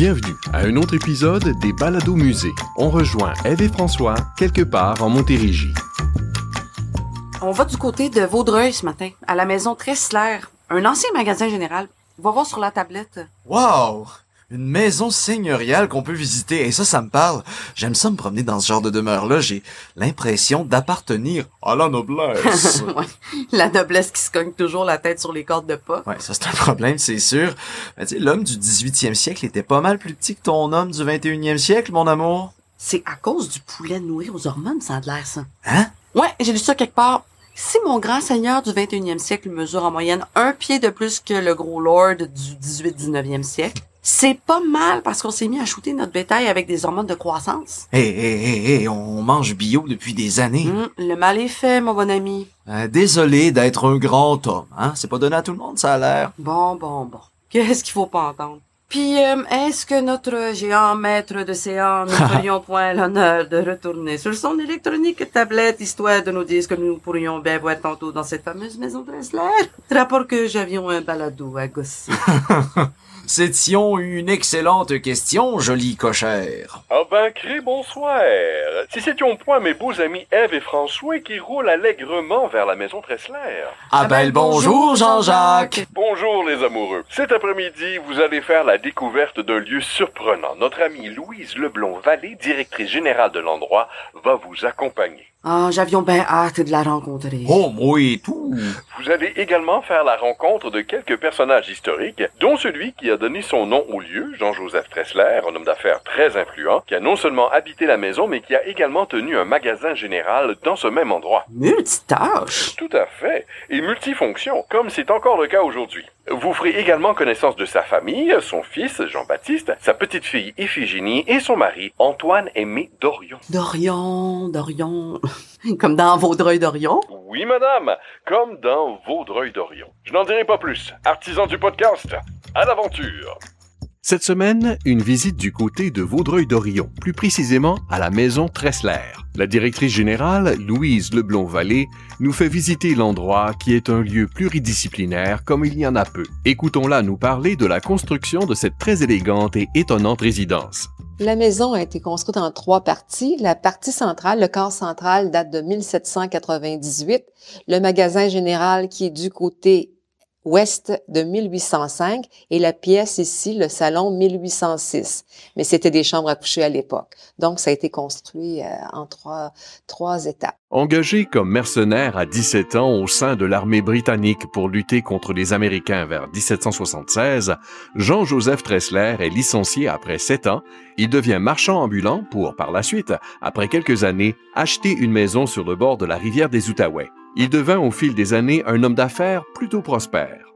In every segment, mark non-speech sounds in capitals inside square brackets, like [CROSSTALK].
Bienvenue à un autre épisode des Balados Musées. On rejoint Eve et François quelque part en Montérégie. On va du côté de Vaudreuil ce matin, à la maison Tressler, un ancien magasin général. On va voir sur la tablette. Wow! Une maison seigneuriale qu'on peut visiter. Et ça, ça me parle. J'aime ça me promener dans ce genre de demeure-là. J'ai l'impression d'appartenir à la noblesse. [LAUGHS] Ouais, La noblesse qui se cogne toujours la tête sur les cordes de pas. ouais, ça c'est un problème, c'est sûr. Mais tu sais, l'homme du 18e siècle était pas mal plus petit que ton homme du 21e siècle, mon amour. C'est à cause du poulet nourri aux hormones, ça a de l'air ça. Hein? Ouais, j'ai lu ça quelque part. Si mon grand seigneur du 21e siècle mesure en moyenne un pied de plus que le gros lord du 18-19e siècle, c'est pas mal parce qu'on s'est mis à shooter notre bétail avec des hormones de croissance. Hé, hé, hé, hé, on mange bio depuis des années. Hum, le mal est fait, mon bon ami. Euh, désolé d'être un grand homme, hein? C'est pas donné à tout le monde, ça a l'air. Bon, bon, bon. Qu'est-ce qu'il faut pas entendre? Puis, euh, est-ce que notre géant maître de séance ne ferions point l'honneur de retourner sur son électronique tablette, histoire de nous dire ce que nous pourrions bien voir tantôt dans cette fameuse maison de Ressler? Rapport que j'avions un balado à. [LAUGHS] C'était une excellente question, joli cochère. Ah ben, cré bonsoir. Si c'étions point mes beaux amis Eve et François qui roulent allègrement vers la maison Tressler. Ah ben, le bonjour, Jean-Jacques. Bonjour les amoureux. Cet après-midi, vous allez faire la découverte d'un lieu surprenant. Notre amie Louise Leblond-Vallée, directrice générale de l'endroit, va vous accompagner. Ah, j'avions bien hâte de la rencontrer. Oh, moi et tout. Vous allez également faire la rencontre de quelques personnages historiques, dont celui qui a donné son nom au lieu, Jean-Joseph Tressler, un homme d'affaires très influent, qui a non seulement habité la maison, mais qui a également tenu un magasin général dans ce même endroit. Multitâche. Tout à fait. Et multifonction, comme c'est encore le cas aujourd'hui. Vous ferez également connaissance de sa famille, son fils, Jean-Baptiste, sa petite-fille Iphigénie et son mari, Antoine Aimé Dorion. Dorion, Dorion. [LAUGHS] Comme dans Vaudreuil d'Orion. Oui, madame, comme dans Vaudreuil d'Orion. Je n'en dirai pas plus. Artisan du podcast, à l'aventure. Cette semaine, une visite du côté de Vaudreuil-Dorion, plus précisément à la maison Tressler. La directrice générale, Louise Leblond-Vallée, nous fait visiter l'endroit qui est un lieu pluridisciplinaire comme il y en a peu. Écoutons-la nous parler de la construction de cette très élégante et étonnante résidence. La maison a été construite en trois parties. La partie centrale, le corps central, date de 1798. Le magasin général qui est du côté ouest de 1805 et la pièce ici, le salon 1806. Mais c'était des chambres à coucher à l'époque. Donc, ça a été construit euh, en trois, trois étapes. Engagé comme mercenaire à 17 ans au sein de l'armée britannique pour lutter contre les Américains vers 1776, Jean-Joseph Tressler est licencié après 7 ans. Il devient marchand ambulant pour, par la suite, après quelques années, acheter une maison sur le bord de la rivière des Outaouais. Il devint au fil des années un homme d'affaires plutôt prospère.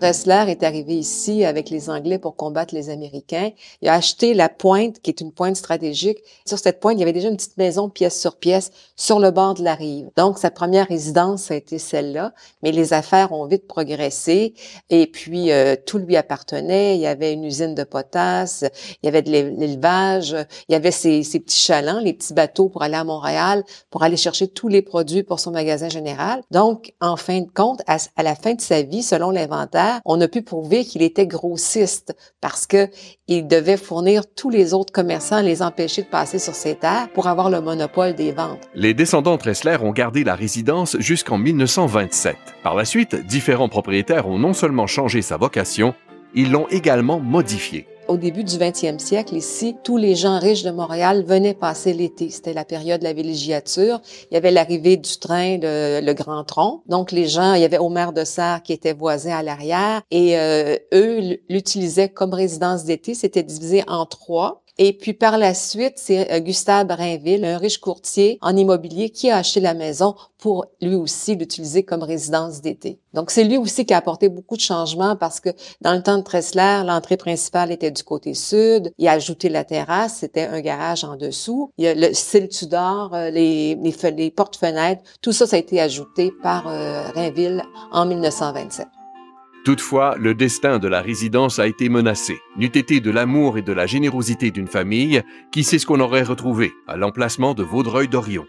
Dressler est arrivé ici avec les Anglais pour combattre les Américains. Il a acheté la pointe, qui est une pointe stratégique. Sur cette pointe, il y avait déjà une petite maison pièce sur pièce sur le bord de la rive. Donc, sa première résidence a été celle-là, mais les affaires ont vite progressé et puis euh, tout lui appartenait. Il y avait une usine de potasse, il y avait de l'é- l'élevage, il y avait ses, petits chalands, les petits bateaux pour aller à Montréal, pour aller chercher tous les produits pour son magasin général. Donc, en fin de compte, à la fin de sa vie, selon l'inventaire, on a pu prouver qu'il était grossiste parce que il devait fournir tous les autres commerçants, les empêcher de passer sur ses terres pour avoir le monopole des ventes. Les descendants Tressler ont gardé la résidence jusqu'en 1927. Par la suite, différents propriétaires ont non seulement changé sa vocation, ils l'ont également modifiée. Au début du 20e siècle, ici, tous les gens riches de Montréal venaient passer l'été. C'était la période de la villégiature. Il y avait l'arrivée du train, le, le Grand Tronc. Donc, les gens, il y avait Omer de Serre qui était voisin à l'arrière et euh, eux l'utilisaient comme résidence d'été. C'était divisé en trois. Et puis par la suite, c'est euh, Gustave Rainville, un riche courtier en immobilier, qui a acheté la maison pour lui aussi l'utiliser comme résidence d'été. Donc c'est lui aussi qui a apporté beaucoup de changements parce que dans le temps de Tressler, l'entrée principale était du côté sud. Il a ajouté la terrasse, c'était un garage en dessous. Il y a le style Tudor, euh, les, les, les portes-fenêtres, tout ça, ça a été ajouté par euh, Rainville en 1927. Toutefois, le destin de la résidence a été menacé. N'eût été de l'amour et de la générosité d'une famille, qui sait ce qu'on aurait retrouvé à l'emplacement de Vaudreuil-Dorion.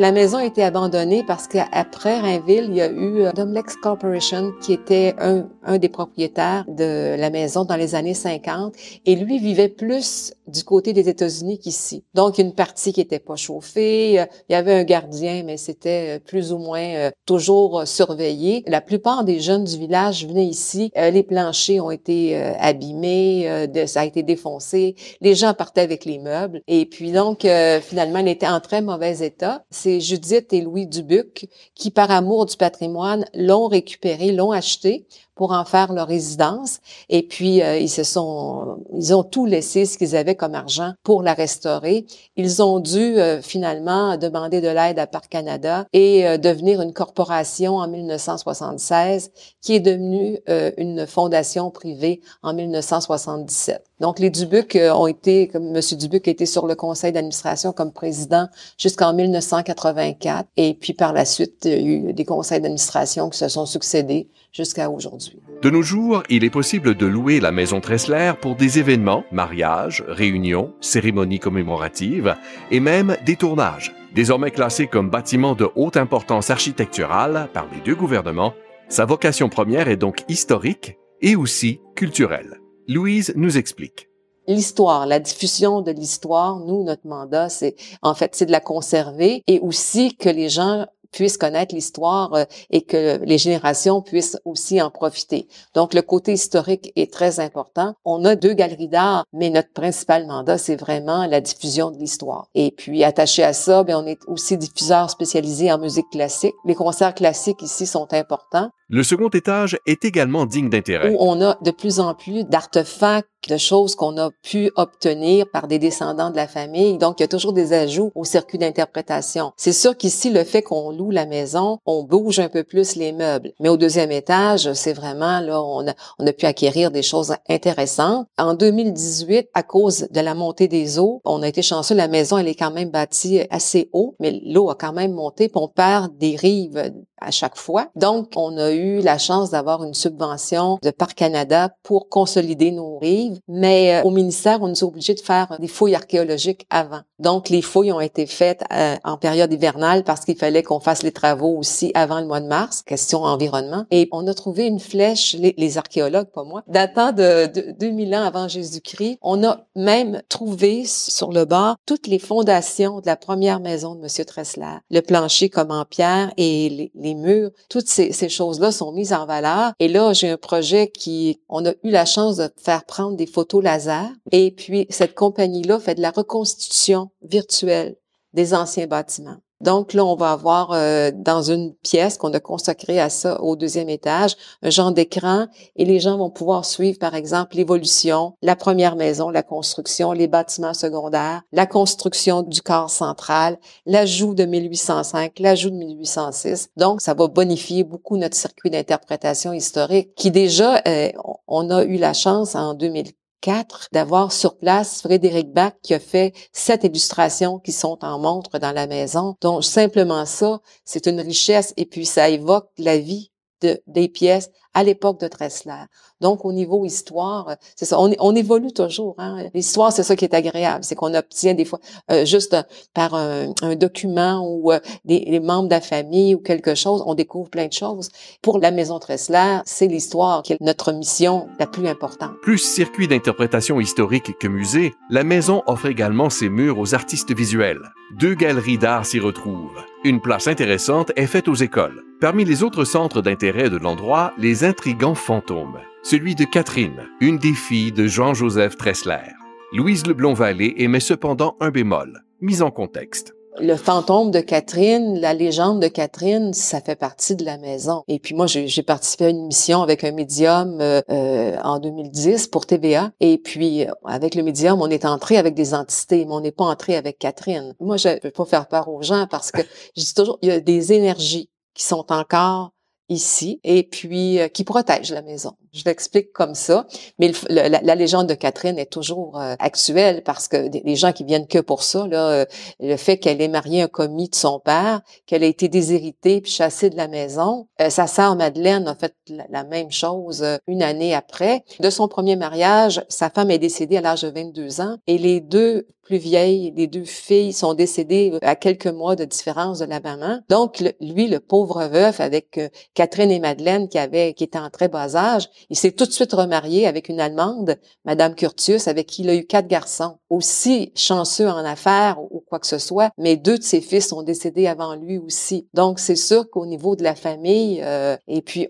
La maison a été abandonnée parce qu'après Rainville, il y a eu euh, Domlex Corporation qui était un, un, des propriétaires de la maison dans les années 50 et lui vivait plus du côté des États-Unis qu'ici. Donc une partie qui était pas chauffée, euh, il y avait un gardien mais c'était euh, plus ou moins toujours surveillé. La plupart des jeunes du village venaient ici, les planchers ont été abîmés, ça a été défoncé, les gens partaient avec les meubles et puis donc finalement il était en très mauvais état Judith et Louis Dubuc qui, par amour du patrimoine, l'ont récupéré, l'ont acheté pour en faire leur résidence. Et puis, euh, ils se sont, ils ont tout laissé ce qu'ils avaient comme argent pour la restaurer. Ils ont dû euh, finalement demander de l'aide à Parc Canada et euh, devenir une corporation en 1976, qui est devenue une fondation privée en 1977. Donc, les Dubuc ont été, comme M. Dubuc été sur le conseil d'administration comme président jusqu'en 1984. Et puis, par la suite, il y a eu des conseils d'administration qui se sont succédés jusqu'à aujourd'hui. De nos jours, il est possible de louer la maison Tressler pour des événements, mariages, réunions, cérémonies commémoratives et même des tournages. Désormais classé comme bâtiment de haute importance architecturale par les deux gouvernements, sa vocation première est donc historique et aussi culturelle. Louise nous explique l'histoire, la diffusion de l'histoire, nous, notre mandat, c'est en fait, c'est de la conserver et aussi que les gens puissent connaître l'histoire euh, et que les générations puissent aussi en profiter. Donc, le côté historique est très important. On a deux galeries d'art, mais notre principal mandat, c'est vraiment la diffusion de l'histoire. Et puis, attaché à ça, bien, on est aussi diffuseur spécialisé en musique classique. Les concerts classiques ici sont importants. Le second étage est également digne d'intérêt. on a de plus en plus d'artefacts, de choses qu'on a pu obtenir par des descendants de la famille. Donc, il y a toujours des ajouts au circuit d'interprétation. C'est sûr qu'ici, le fait qu'on loue la maison, on bouge un peu plus les meubles. Mais au deuxième étage, c'est vraiment, là, on a, pu acquérir des choses intéressantes. En 2018, à cause de la montée des eaux, on a été chanceux. La maison, elle est quand même bâtie assez haut, mais l'eau a quand même monté, puis on perd des rives à chaque fois. Donc, on a eu la chance d'avoir une subvention de Parc Canada pour consolider nos rives, mais euh, au ministère, on nous a obligés de faire des fouilles archéologiques avant. Donc, les fouilles ont été faites euh, en période hivernale parce qu'il fallait qu'on fasse les travaux aussi avant le mois de mars, question environnement. Et on a trouvé une flèche, les, archéologues, pas moi, datant de, de 2000 ans avant Jésus-Christ. On a même trouvé sur le bord toutes les fondations de la première maison de Monsieur Tressler, le plancher comme en pierre et les murs, toutes ces, ces choses-là sont mises en valeur. Et là, j'ai un projet qui, on a eu la chance de faire prendre des photos laser. Et puis, cette compagnie-là fait de la reconstitution virtuelle des anciens bâtiments. Donc là, on va avoir euh, dans une pièce qu'on a consacrée à ça au deuxième étage, un genre d'écran et les gens vont pouvoir suivre, par exemple, l'évolution, la première maison, la construction, les bâtiments secondaires, la construction du corps central, l'ajout de 1805, l'ajout de 1806. Donc, ça va bonifier beaucoup notre circuit d'interprétation historique qui déjà, euh, on a eu la chance en 2000 quatre, d'avoir sur place Frédéric Bach qui a fait sept illustrations qui sont en montre dans la maison. Donc, simplement ça, c'est une richesse et puis ça évoque la vie de, des pièces à l'époque de Tressler. Donc, au niveau histoire, c'est ça, on, évolue toujours. Hein? L'histoire, c'est ça qui est agréable, c'est qu'on obtient des fois euh, juste par un, document ou euh, des, membres de la famille ou quelque chose, on découvre plein de choses. Pour la Maison Tressler, c'est l'histoire qui est notre mission la plus importante. Plus circuit d'interprétation historique que musée, la maison offre également ses murs aux artistes visuels. Deux galeries d'art s'y retrouvent. Une place intéressante est faite aux écoles. Parmi les autres centres d'intérêt de l'endroit, les intrigants fantômes. Celui de Catherine, une des filles de Jean-Joseph Tressler. Louise Leblond-Vallée émet cependant un bémol, mis en contexte. le fantôme de Catherine, la légende de Catherine, ça fait partie de la maison. Et puis moi, j'ai participé à une mission avec un médium euh, euh, en 2010 pour TVA. Et puis avec le médium, on est entré avec des entités, mais on n'est pas entré avec Catherine. Moi, je ne veux pas faire peur aux gens parce que je dis toujours, il y a des énergies qui sont encore ici et puis qui protègent la maison. Je l'explique comme ça, mais la, légende de Catherine est toujours euh, actuelle parce que les gens qui viennent que pour ça, là, euh, le fait qu'elle ait marié un commis de son père, qu'elle a été déshéritée puis chassée de la maison, euh, sa sœur Madeleine a fait la, même chose une année après. De son premier mariage, sa femme est décédée à l'âge de 22 ans et les deux plus vieilles, les deux filles sont décédées à quelques mois de différence de la maman. Donc lui, le pauvre veuf avec Catherine et Madeleine qui avaient qui étaient en très bas âge, il s'est tout de suite remarié avec une Allemande, Madame Curtius, avec qui il a eu quatre garçons. Aussi chanceux en affaires ou quoi que ce soit, mais deux de ses fils sont décédés avant lui aussi. Donc, c'est sûr qu'au niveau de la famille, euh, et puis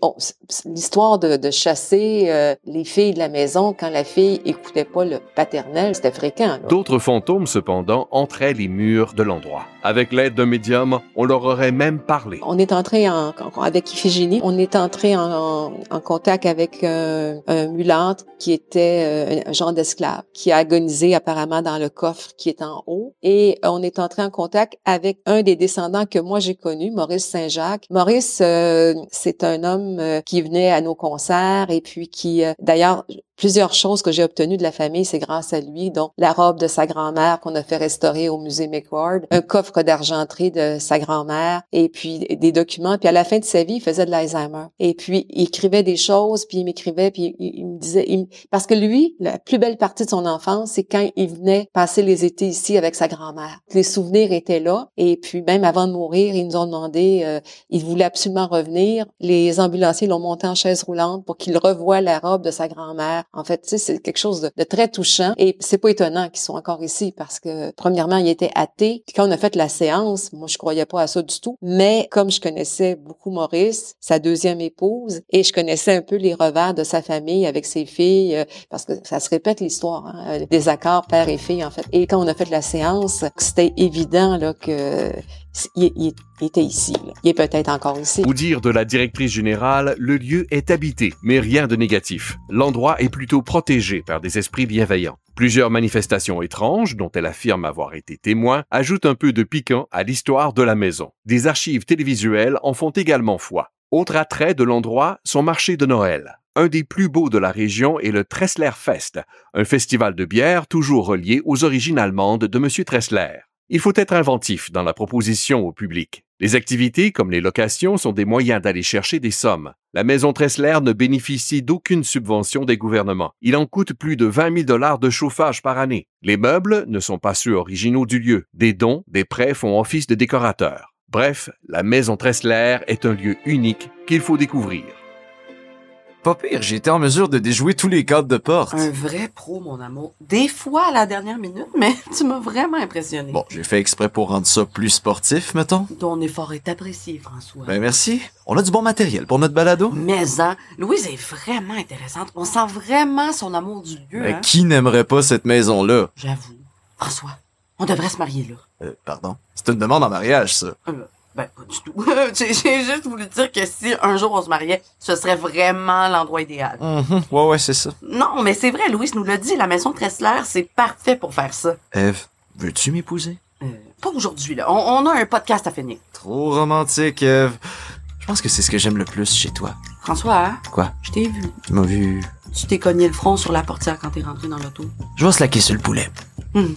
l'histoire de, chasser euh, les filles de la maison quand la fille écoutait pas le paternel, c'était fréquent. D'autres fantômes, cependant, entraient les murs de l'endroit. Avec l'aide d'un médium, on leur aurait même parlé. On est entré en, avec Iphigénie, on est entré en, en contact avec un, mulâtre qui était euh, un genre d'esclave, qui a agonisé apparemment dans le coffre qui est en haut. Et on est entré en contact avec un des descendants que moi j'ai connu, Maurice Saint-Jacques. Maurice, euh, c'est un homme euh, qui venait à nos concerts et puis qui, d'ailleurs, plusieurs choses que j'ai obtenues de la famille, c'est grâce à lui, dont la robe de sa grand-mère qu'on a fait restaurer au musée McWard, un coffre d'argenterie de sa grand-mère, et puis des documents. Puis à la fin de sa vie, il faisait de l'Alzheimer. Et puis il écrivait des choses, puis il m'écrivait, puis il, me disait, parce que lui, la plus belle partie de son enfance, c'est quand il venait passer les étés ici avec sa grand-mère. Les souvenirs étaient là, et puis même avant de mourir, ils nous ont demandé, euh, il voulait absolument revenir. Les ambulanciers l'ont monté en chaise roulante pour qu'il revoie la robe de sa grand-mère en fait, tu sais, c'est quelque chose de, très touchant et c'est pas étonnant qu'ils soient encore ici parce que premièrement, il était athée. Puis quand on a fait la séance, moi je croyais pas à ça du tout, mais comme je connaissais beaucoup Maurice, sa deuxième épouse, et je connaissais un peu les revers de sa famille avec ses filles, euh, parce que ça se répète l'histoire, hein, des accords père et fille en fait. Et quand on a fait la séance, c'était évident là que il, était ici. Il est peut-être encore ici. Ou dire de la directrice générale, le lieu est habité, mais rien de négatif. L'endroit est plutôt protégé par des esprits bienveillants. Plusieurs manifestations étranges, dont elle affirme avoir été témoin, ajoutent un peu de piquant à l'histoire de la maison. Des archives télévisuelles en font également foi. Autre attrait de l'endroit, son marché de Noël. Un des plus beaux de la région est le Tressler Fest, un festival de bière toujours relié aux origines allemandes de M. Tressler. Il faut être inventif dans la proposition au public. Les activités comme les locations sont des moyens d'aller chercher des sommes. La maison Tressler ne bénéficie d'aucune subvention des gouvernements. Il en coûte plus de 20 000 dollars de chauffage par année. Les meubles ne sont pas ceux originaux du lieu. Des dons, des prêts font office de décorateurs. Bref, la maison Tressler est un lieu unique qu'il faut découvrir. Pas pire, j'ai été en mesure de déjouer tous les cadres de porte. Un vrai pro, mon amour. Des fois à la dernière minute, mais [LAUGHS] tu m'as vraiment impressionné. Bon, j'ai fait exprès pour rendre ça plus sportif, mettons. Ton effort est apprécié, François. Ben merci. On a du bon matériel pour notre balado. Mais hein, Louise est vraiment intéressante. On sent vraiment son amour du lieu. Ben, hein. qui n'aimerait pas cette maison-là? J'avoue. François, on devrait se marier là. Euh, pardon? C'est une demande en mariage, ça. Euh, ben, pas du tout. [LAUGHS] J'ai juste voulu dire que si un jour on se mariait, ce serait vraiment l'endroit idéal. Mm Ouais, ouais, c'est ça. Non, mais c'est vrai, Louis nous l'a dit, la maison Tressler, c'est parfait pour faire ça. Eve, veux-tu m'épouser? Euh, pas aujourd'hui, là. On, a un podcast à finir. Trop romantique, Eve. Je pense que c'est ce que j'aime le plus chez toi. François, hein? Quoi? Je t'ai vu. Tu m'as vu. Tu t'es cogné le front sur la portière quand t'es rentré dans l'auto. Je vais se laquer sur le poulet. Hum,